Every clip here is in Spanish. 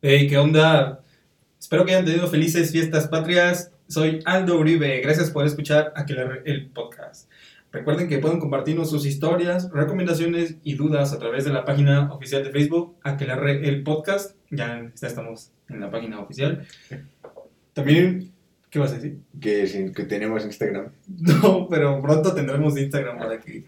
Hey, ¿qué onda? Espero que hayan tenido felices fiestas patrias. Soy Aldo Uribe. Gracias por escuchar Aquelarre el podcast. Recuerden que pueden compartirnos sus historias, recomendaciones y dudas a través de la página oficial de Facebook, Aquelarre el podcast. Ya estamos en la página oficial. También, ¿qué vas a decir? Que, tenemos Instagram. No, pero pronto tendremos Instagram para que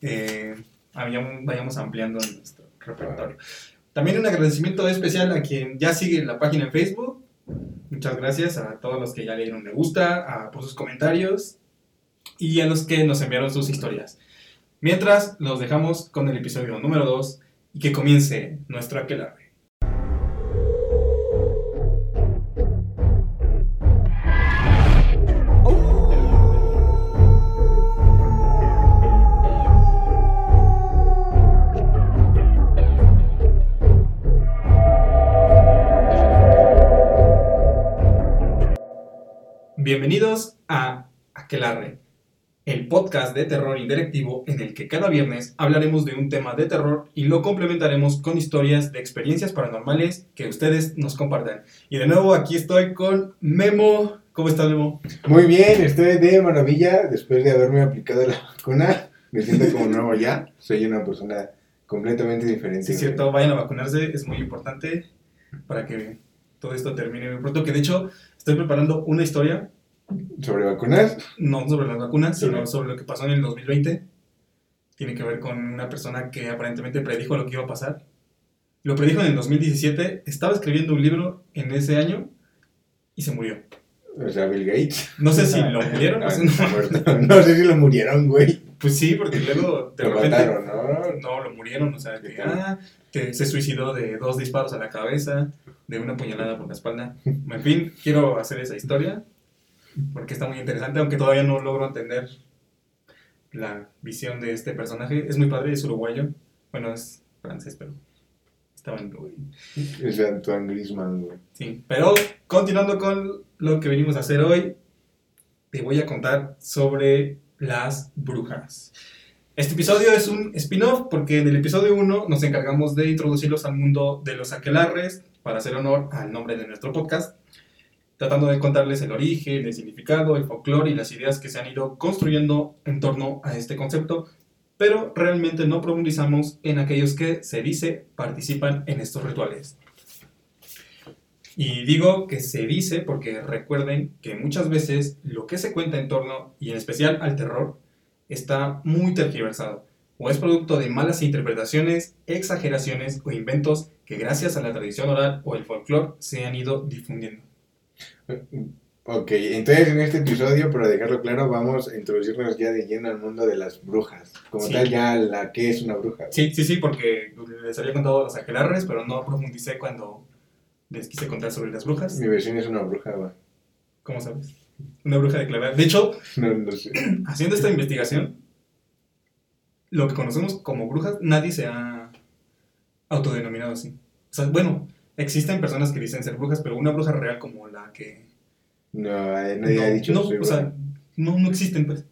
eh, vayamos, vayamos ampliando nuestro repertorio. También un agradecimiento especial a quien ya sigue la página en Facebook. Muchas gracias a todos los que ya le dieron me gusta, por sus comentarios y a los que nos enviaron sus historias. Mientras, los dejamos con el episodio número 2 y que comience nuestro aquelarre. Bienvenidos a Aquelarre, el podcast de terror interactivo en el que cada viernes hablaremos de un tema de terror y lo complementaremos con historias de experiencias paranormales que ustedes nos compartan. Y de nuevo aquí estoy con Memo. ¿Cómo estás, Memo? Muy bien, estoy de maravilla. Después de haberme aplicado la vacuna, me siento como nuevo ya. Soy una persona completamente diferente. Sí, es cierto, vayan a vacunarse, es muy importante para que todo esto termine muy pronto. Que de hecho, estoy preparando una historia ¿Sobre vacunas? no sobre las vacunas, sino sobre lo que pasó en el 2020. Tiene que ver con una persona que aparentemente predijo lo que iba a pasar. Lo predijo en el 2017, estaba escribiendo un libro en ese año y se murió. O sea, Bill Gates. No sé si lo murieron, Ah, no, no. No sé si lo murieron, güey. pues sí, porque luego de Lo repente mataron, ¿no? no lo murieron, o sea, que, ah, que se suicidó de dos disparos a la cabeza, de una puñalada por la espalda. En fin, quiero hacer esa historia porque está muy interesante, aunque todavía no logro entender la visión de este personaje. Es muy padre, es uruguayo. Bueno, es francés, pero estaba en Uruguay. Es Antoine Griezmann, güey. Sí, pero continuando con lo que venimos a hacer hoy, te voy a contar sobre las brujas. Este episodio es un spin-off porque en el episodio 1 nos encargamos de introducirlos al mundo de los aquelarres para hacer honor al nombre de nuestro podcast, tratando de contarles el origen, el significado, el folclore y las ideas que se han ido construyendo en torno a este concepto, pero realmente no profundizamos en aquellos que se dice participan en estos rituales. Y digo que se dice porque recuerden que muchas veces lo que se cuenta en torno, y en especial al terror, está muy tergiversado, o es producto de malas interpretaciones, exageraciones o inventos que gracias a la tradición oral o el folclore se han ido difundiendo. Ok, entonces en este episodio, para dejarlo claro, vamos a introducirnos ya de lleno al mundo de las brujas. Como Sí. tal, ya la que es una bruja. Sí, sí, sí, porque les había contado los aquelarres, pero no profundicé cuando les quise contar sobre las brujas. Mi vecina es una bruja, güey. ¿Cómo sabes? Una bruja declarada. De hecho, No, no sé. haciendo esta investigación, lo que conocemos como brujas, nadie se ha autodenominado así. O sea, bueno, existen personas que dicen ser brujas, pero una bruja real como la que... No, eh, nadie ha no, dicho no, o sea, no, no existen, pues.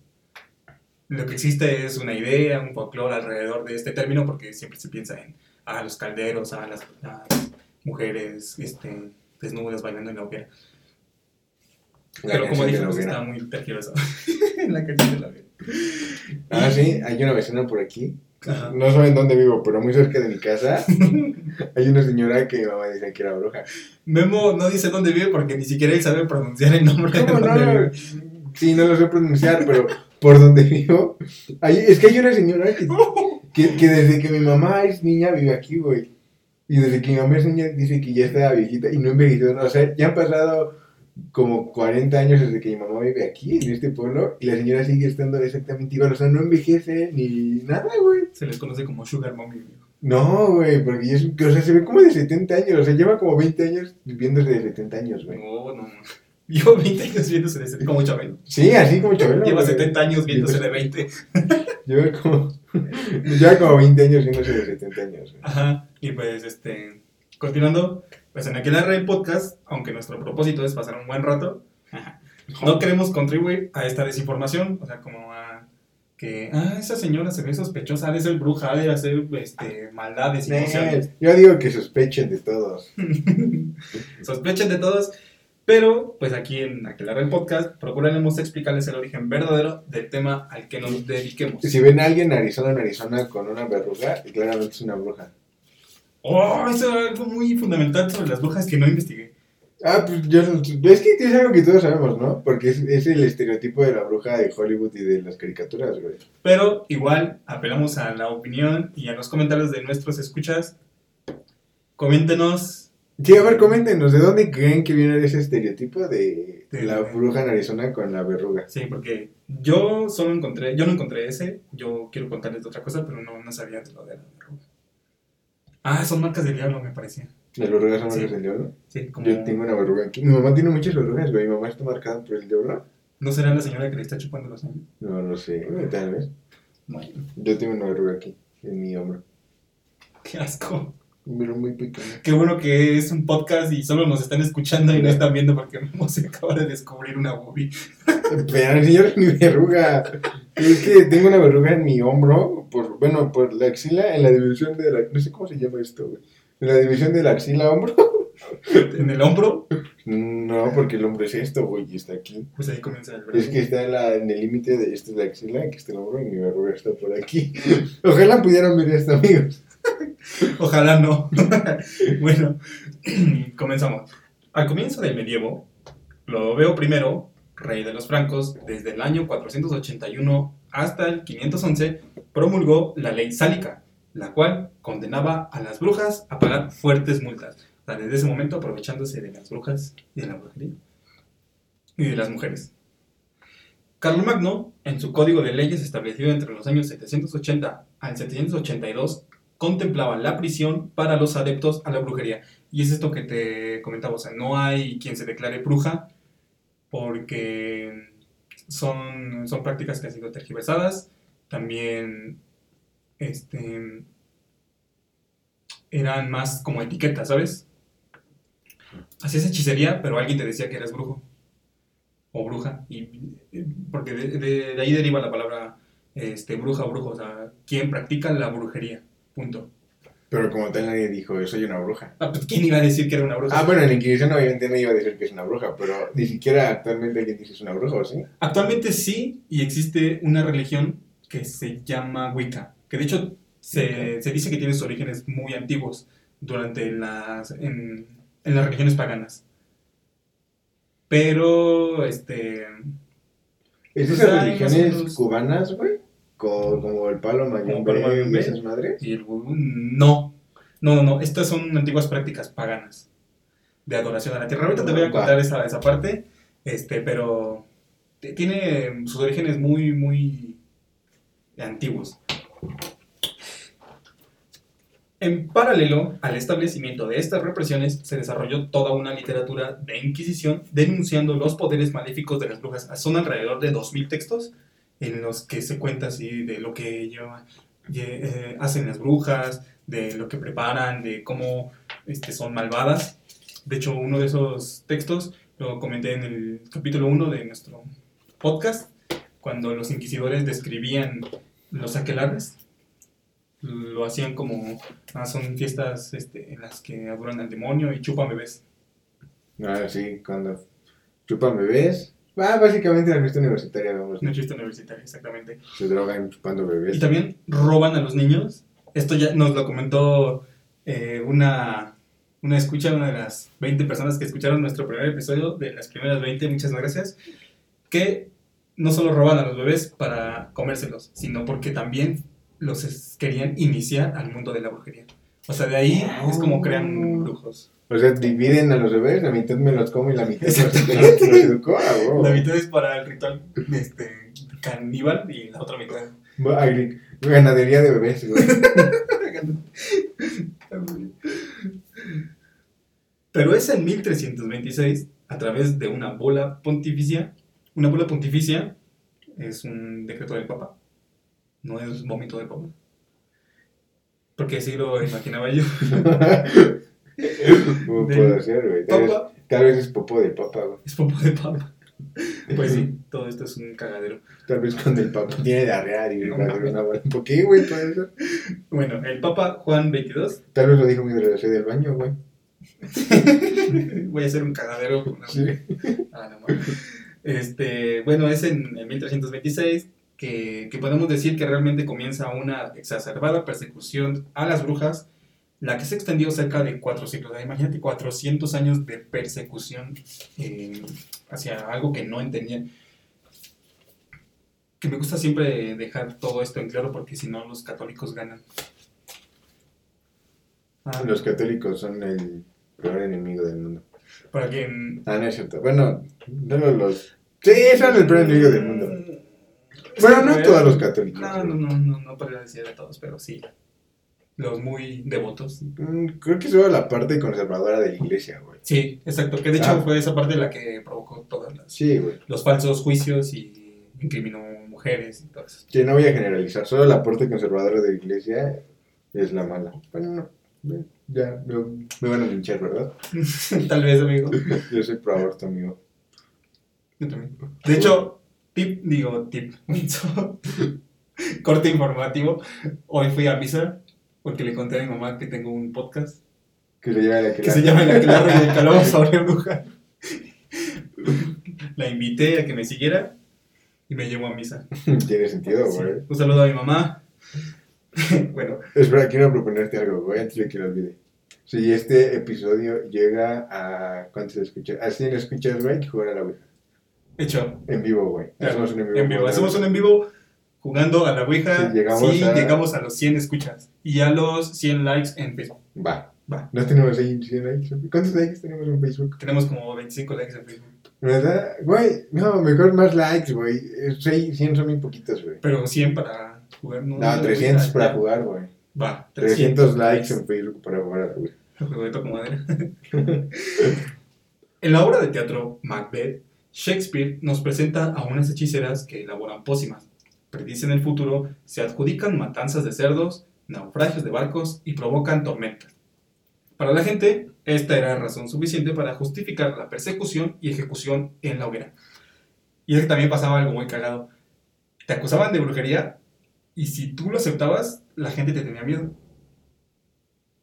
Lo que existe es una idea, un folclore alrededor de este término, porque siempre se piensa en a los calderos, a las, las mujeres este, desnudas bailando en la hoguera. La Pero como dijimos, está muy tergiversado. la canción de la hoguera. Ah, sí, hay una vecina por aquí. Ajá. No saben dónde vivo, pero muy cerca de mi casa hay una señora que mi mamá dice que era bruja. Memo no dice dónde vive porque ni siquiera él sabe pronunciar el nombre de ¿Cómo dónde no? vive. Sí, no lo sé pronunciar, pero por donde vivo. hay- es que hay una señora que, que, que desde que mi mamá es niña vive aquí, güey. Y desde que mi mamá es niña dice que ya está viejita y no envejeció. O sea, ya han pasado como 40 años desde que mi mamá vive aquí, en este pueblo, y la señora sigue estando exactamente igual. O sea, no envejece ni nada, güey. Se les conoce como Sugar Mommy. No, güey, porque o sea, se ve como de 70 años. O sea, lleva como 20 años viviéndose de 70 años, güey. No, no. Llevo 20 años viéndose de 70, como Chabelo. Sí, así como Chabelo. Lleva güey. 70 años viéndose de 20. Lleva como, lleva como 20 años viéndose de 70 años. güey. Ajá. Y pues, este. Continuando, pues en aquel el podcast, aunque nuestro propósito es pasar un buen rato, no queremos contribuir a esta desinformación, o sea, como a que, ah, esa señora se ve sospechosa, ha de ser bruja, ha de hacer este, maldades y yo digo que sospechen de todos. Sospechen de todos. Pero, pues aquí en Aquelarre el Podcast, procuraremos explicarles el origen verdadero del tema al que nos dediquemos. Si ven a alguien en Arizona, en Arizona con una verruga, claramente es una bruja. Oh, eso es algo muy fundamental sobre las brujas que no investigué. Ah, pues yo, es que es algo que todos sabemos, ¿no? Porque es, es el estereotipo de la bruja de Hollywood y de las caricaturas, güey. Pero igual apelamos a la opinión y a los comentarios de nuestros escuchas. Coméntenos. Sí, a ver, coméntenos, ¿de dónde creen que viene ese estereotipo de, De- la bruja en Arizona con la verruga? Sí, porque yo solo encontré, yo no encontré ese. Yo quiero contarles de otra cosa, pero no, no sabía de lo de la verruga. Ah, son marcas del diablo, me parecía. ¿Las verrugas son Sí. marcas del diablo? Sí, como. Yo tengo una verruga aquí. Mi mamá tiene muchas verrugas, güey. Mi mamá está marcada por el diablo. ¿No será la señora que le está chupando los años? No lo sé, tal vez. Bueno, Yo tengo una verruga aquí, en mi hombro. qué asco. Pero muy pequeña. Qué bueno que es un podcast y solo nos están escuchando y no están viendo porque Memo se acaba de descubrir una boobie. Pero señor, mi verruga. Es que tengo una verruga en mi hombro, por, bueno, por la axila, en la división de la. No sé cómo se llama esto, güey. En la división de la axila hombro. En el hombro, No, porque el hombro es esto, güey, y está aquí. pues ahí comienza el brazo. Es que está en, la, en el límite de esto es la axila, aquí está el hombro y mi verruga está por aquí. Ojalá pudieran ver esto, amigos. Ojalá no. bueno, comenzamos. Al comienzo del medievo, lo veo primero, rey de los francos, desde el año 481 hasta el 511, promulgó la ley sálica, la cual condenaba a las brujas a pagar fuertes multas. O sea, desde ese momento aprovechándose de las brujas y de las mujeres. Carlomagno, en su código de leyes establecido entre los años 780 al 782, contemplaba la prisión para los adeptos a la brujería. Y es esto que te comentaba, o sea, no hay quien se declare bruja porque son, son prácticas que han sido tergiversadas. También este, eran más como etiquetas, ¿sabes? Hacías hechicería, pero alguien te decía que eras brujo o bruja. Y, eh, porque de ahí deriva la palabra este, bruja o brujo, o sea, quien practica la brujería. Punto. Pero como tal nadie dijo, yo soy una bruja. Ah, pues, ¿Quién iba a decir que era una bruja? Ah, bueno, en la Inquisición obviamente no iba a decir que es una bruja, pero ni siquiera actualmente alguien dice que es una bruja, ¿o sí? Actualmente sí, y existe una religión que se llama Wicca, que de hecho se, se dice que tiene sus orígenes muy antiguos durante las, en, en las religiones paganas. Pero, este, ¿Es Pues esas religiones cubanas, güey? Co- Como el palo mayombe y esas madres. y el no, no, no, estas son antiguas prácticas paganas de adoración a la tierra. Ahorita te voy a contar esa, esa parte, este, pero tiene sus orígenes muy, muy antiguos. En paralelo al establecimiento de estas represiones, se desarrolló toda una literatura de Inquisición denunciando los poderes maléficos de las brujas. Son alrededor de 2.000 textos en los que se cuenta así de lo que lleva- lle- eh, hacen las brujas, de lo que preparan, de cómo este, son malvadas. De hecho, uno de esos textos lo comenté en el capítulo 1 de nuestro podcast, cuando los inquisidores describían los aquelarres. Lo hacían como, ah, son fiestas este, en las que adoran al demonio y chupan bebés. Ah, sí, cuando chupan bebés. Ah, básicamente la fiesta universitaria, vamos. Una fiesta universitaria, exactamente. Se drogan chupando bebés. Y también roban a los niños. Esto ya nos lo comentó eh, una, una escucha, una de las 20 personas que escucharon nuestro primer episodio, de las primeras 20, muchas gracias, que no solo roban a los bebés para comérselos, sino porque también los querían iniciar al mundo de la brujería. O sea, de ahí es como crean brujos. O sea, dividen a los bebés, la mitad me los como y la mitad los, los educó. La mitad es para el ritual este, caníbal y la otra mitad Agri- Ganadería de bebés, güey. Pero es en 1326, a través de una bola pontificia, una bola pontificia es un decreto del Papa, no es vómito del Papa. Porque así lo imaginaba yo. ¿Cómo Del puedo hacer, güey? Tal vez, Papa tal vez es popó del papa, güey. es popó de Papa. Pues sí, todo esto es un cagadero. Tal vez cuando el papá tiene diarrea y No una. ¿Por qué, güey? Puede ser. Bueno, el Papa Juan XXII, Tal vez lo dijo muy de del baño, güey. voy a hacer un cagadero con la Sí. Ah, no. Este, bueno, es en, en 1326 que, que podemos decir que realmente comienza una exacerbada persecución a las brujas, la que se extendió cerca de cuatro siglos. Imagínate 400 años de persecución eh, hacia algo que no entendían. Que me gusta siempre dejar todo esto en claro porque si no los católicos ganan. Ah, Los católicos son el peor enemigo del mundo. para quien Ah, no es cierto. Bueno, no los. Sí, son el peor enemigo del mundo. Bueno, no todos los católicos. No, no, no, no, no podría decir a todos, pero sí. Los muy devotos. Mm, Creo que solo la parte conservadora de la iglesia, güey. Sí, exacto. Que de hecho Ah. fue esa parte la que provocó Sí, güey. los falsos juicios y incriminó mujeres y todo eso. Que no voy a generalizar. Solo la parte conservadora de la iglesia es la mala. Bueno, no. Ya, me, me van a linchar, ¿verdad? Tal vez, amigo. Yo soy pro aborto, amigo. Yo también. De hecho, tip, digo, tip. Corte informativo. Hoy fui a misa porque le conté a mi mamá que tengo un podcast Que se llama la que se llama y el Calor sobre Bruja. La invité a que me siguiera y me llevó a misa. Tiene sentido, Sí. güey. Un saludo a mi mamá. bueno, Espera, quiero proponerte algo, güey, antes de que lo olvide. Si este episodio llega a. ¿Cuántos escuchas? A 100 escuchas, güey, que jugar a la Ouija. Hecho, En vivo, güey. claro, Hacemos un en vivo. en vivo. Hacemos un en vivo jugando a la Ouija. Sí, llegamos a- llegamos a los 100 escuchas y a los 100 likes en Facebook. Va. Va. No tenemos ahí 100 likes. ¿Cuántos likes tenemos en Facebook? Tenemos como 25 likes en Facebook. ¿Verdad? Güey, no, mejor más likes, güey. Eh, seis- 100 son muy poquitos, güey. Pero 100 para jugar. No, No, 300 para ya. jugar, güey. Va, 300 likes en Facebook para jugar a la Ouija. Juego de madera. en la obra de teatro Macbeth, Shakespeare nos presenta a unas hechiceras que elaboran pócimas, predicen el futuro, se adjudican matanzas de cerdos, naufragios de barcos y provocan tormentas. Para la gente, esta era razón suficiente para justificar la persecución y ejecución en la hoguera. Y es que también pasaba algo muy cagado. Te acusaban de brujería y si tú lo aceptabas, la gente te tenía miedo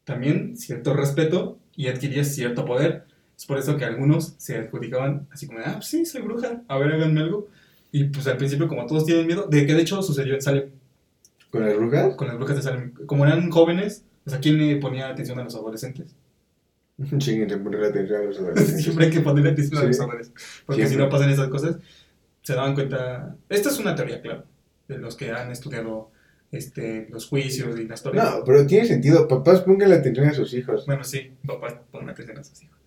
también cierto respeto y adquirías cierto poder. Es por eso que algunos se adjudicaban así como, ah, pues sí, soy bruja, a ver, háganme algo. Y pues al principio, como todos tienen miedo, de que de hecho sucedió en Salem, ¿Con las brujas? con las brujas de Salem. Como eran jóvenes, o sea, ¿quién le ponía atención a los adolescentes? Chinguen, se pone la atención a los adolescentes. Siempre hay que ponerle atención a Sí. los adolescentes. Porque si no pasan esas cosas, se daban cuenta. Esta es una teoría, claro, de los que han estudiado este, los juicios y la historia. No, pero tiene sentido. Papás pongan la atención a sus hijos. Bueno, sí, papás ponen atención a sus hijos.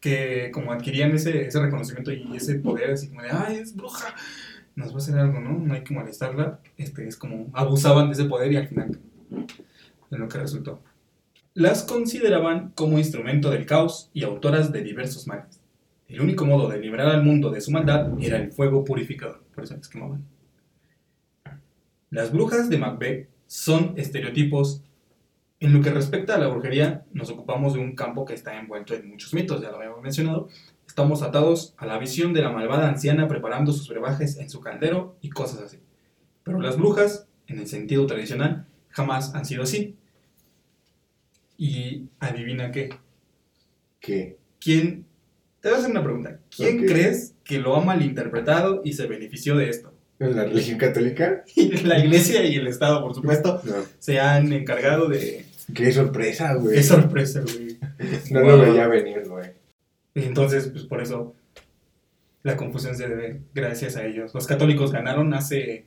Que como adquirían ese, ese reconocimiento y ese poder, así como de, ay, es bruja, nos va a hacer algo, ¿no? No hay que molestarla. Este, es como abusaban de ese poder y al final, en lo que resultó. Las consideraban como instrumento del caos y autoras de diversos males. El único modo de liberar al mundo de su maldad era el fuego purificador, por eso les quemaban. Las brujas de Macbeth son estereotipos en lo que respecta a la brujería, nos ocupamos de un campo que está envuelto en muchos mitos, ya lo habíamos mencionado. Estamos atados a la visión de la malvada anciana preparando sus brebajes en su caldero y cosas así. Pero las brujas, en el sentido tradicional, jamás han sido así. Y adivina qué. ¿Qué? ¿Quién? Te voy a hacer una pregunta. ¿Quién crees que lo ha malinterpretado y se benefició de esto? ¿En la religión católica? Y la iglesia y el Estado, por supuesto, No. se han encargado de... Qué sorpresa, güey. Qué sorpresa, güey. No lo veía venir, güey. Y entonces, pues por eso la confusión se debe gracias a ellos. Los católicos ganaron hace,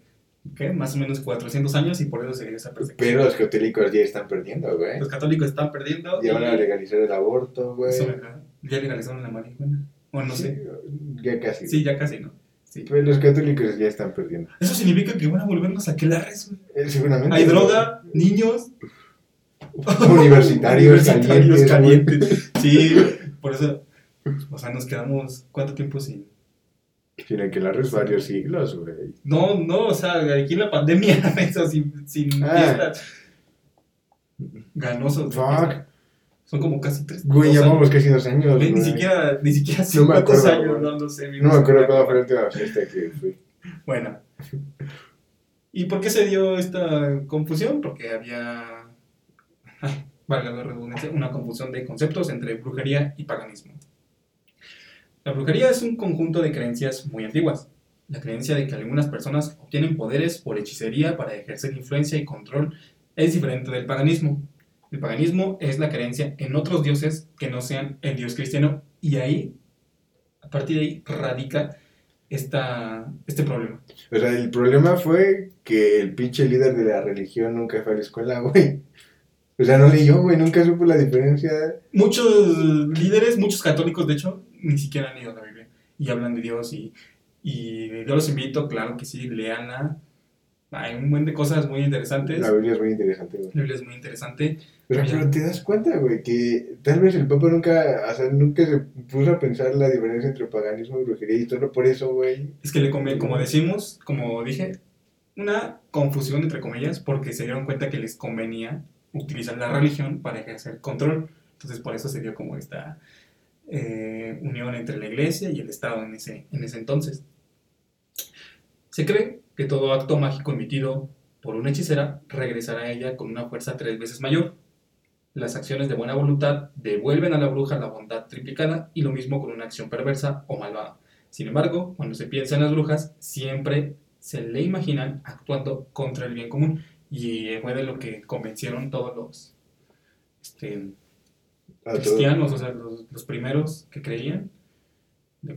¿qué? Más o menos 400 años y por eso se dio esa persecución. Pero los católicos ya están perdiendo, güey. Los católicos están perdiendo. Ya van a legalizar el aborto, güey. eso, ¿verdad? ya legalizaron la marihuana. O no sé. Sí, Ya casi. Sí, ya casi, ¿no? Sí. Los católicos ya están perdiendo. Eso significa que van a volvernos a aquelarres, güey. Eh, seguramente. Hay droga, niños. Universitarios Universitarios calientes, calientes. Sí, por eso. O sea, nos quedamos. ¿Cuánto tiempo sin.? Tienen que largar varios siglos, güey. No, no, o sea, aquí la pandemia, eso, sin, sin Ah. fiestas. Ganosos. Fuck. Son como casi tres. Güey, llevamos casi dos años. Güey, Ni siquiera, ni siquiera No me acuerdo, años, no lo sé. No me acuerdo cuándo fue la última fiesta que fui. Bueno. ¿Y por qué se dio esta confusión? Porque había, ay, valga la redundancia, una confusión de conceptos entre brujería y paganismo. La brujería es un conjunto de creencias muy antiguas. La creencia de que algunas personas obtienen poderes por hechicería para ejercer influencia y control es diferente del paganismo. El paganismo es la creencia en otros dioses que no sean el dios cristiano y ahí, a partir de ahí, radica esta, este problema. O sea, el problema fue que el pinche líder de la religión nunca fue a la escuela, güey. O sea, no leyó, güey, nunca supo la diferencia. Muchos líderes, muchos católicos, de hecho, ni siquiera han ido a la Biblia y hablan de Dios y, y yo los invito, claro que sí, leanla. Hay un buen de cosas muy interesantes. La Biblia es muy interesante, güey. La Biblia es muy interesante. Pero, pero te das cuenta, güey, que tal vez el Papa nunca, o sea, nunca se puso a pensar la diferencia entre paganismo y brujería y solo por eso, güey. Es que le conviene, como decimos, como dije, una confusión entre comillas, porque se dieron cuenta que les convenía utilizar la religión para ejercer control. Entonces, por eso se dio como esta eh, unión entre la iglesia y el Estado en ese, en ese entonces. Se cree que todo acto mágico emitido por una hechicera regresará a ella con una fuerza tres veces mayor. Las acciones de buena voluntad devuelven a la bruja la bondad triplicada y lo mismo con una acción perversa o malvada. Sin embargo, cuando se piensa en las brujas, siempre se le imaginan actuando contra el bien común. Y fue de lo que convencieron todos los este, cristianos, o sea, los, los primeros que creían.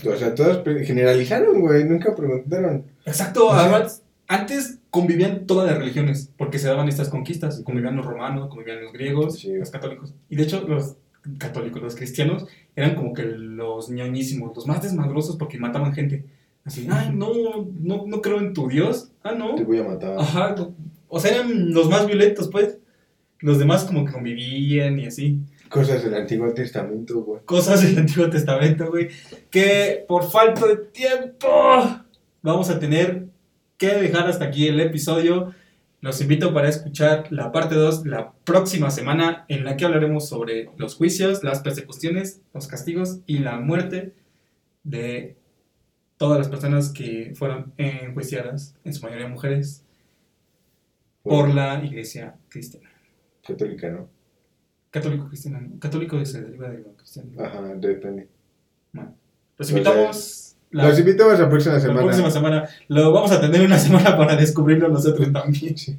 O sea, todos generalizaron, güey, nunca preguntaron. Exacto, además, antes convivían todas las religiones, porque se daban estas conquistas, convivían los romanos, convivían los griegos, Sí. los católicos. Y de hecho, los católicos, los cristianos, eran como que los ñoñísimos, los más desmadrosos porque mataban gente. Así, ay, no, no, no creo en tu Dios. Ah, no. Te voy a matar. Ajá, o sea, eran los más violentos, pues. Los demás como que convivían y así. Cosas del Antiguo Testamento, güey. Cosas del Antiguo Testamento, güey. Que por falta de tiempo vamos a tener que dejar hasta aquí el episodio. Los invito para escuchar la parte 2 la próxima semana en la que hablaremos sobre los juicios, las persecuciones, los castigos y la muerte de todas las personas que fueron enjuiciadas, en su mayoría mujeres, por la iglesia cristiana. Católica, ¿no? Católico cristiano, ¿no? Católico se deriva de lo cristiano. Ajá, depende. Los invitamos la, Los invitamos la próxima la semana. próxima semana. Lo vamos a tener una semana para descubrirlo nosotros también. Sí.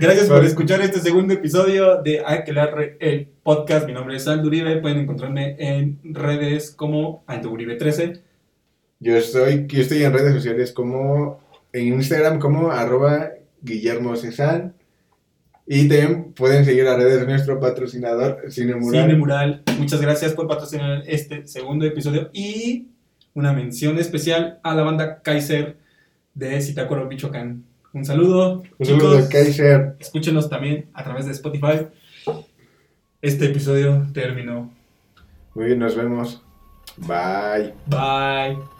Gracias por escuchar este segundo episodio de Aquelarre, el podcast. Mi nombre es Aldo Uribe. Pueden encontrarme en redes como Aldo Uribe 13. Yo estoy, yo estoy en redes sociales como en Instagram como arroba Guillermo Cezanne. Y también pueden seguir las redes de nuestro patrocinador Cine Mural. Cine Mural. Muchas gracias por patrocinar este segundo episodio y una mención especial a la banda Kaiser de Zitácuaro, Michoacán. Un saludo, Un saludo Kaiser. Escúchenos también a través de Spotify. Este episodio terminó. Muy bien, nos vemos. Bye. Bye.